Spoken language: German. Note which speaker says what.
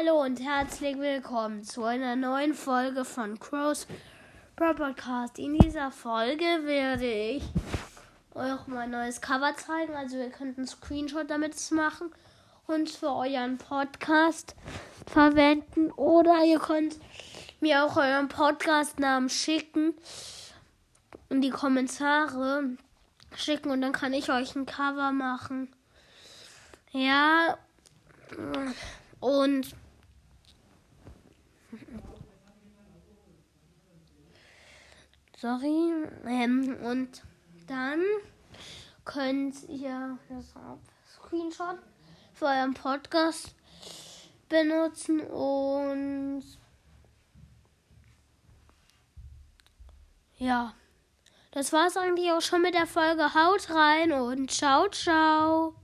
Speaker 1: Hallo und herzlich willkommen zu einer neuen Folge von Crows Pro Podcast. In dieser Folge werde ich euch mein neues Cover zeigen. Also ihr könnt einen Screenshot damit machen und für euren Podcast verwenden. Oder ihr könnt mir auch euren Podcast-Namen schicken in die Kommentare schicken und dann kann ich euch ein Cover machen. Ja. Und sorry. Ähm, und dann könnt ihr das Screenshot für euren Podcast benutzen und ja. Das war's eigentlich auch schon mit der Folge. Haut rein und ciao, ciao.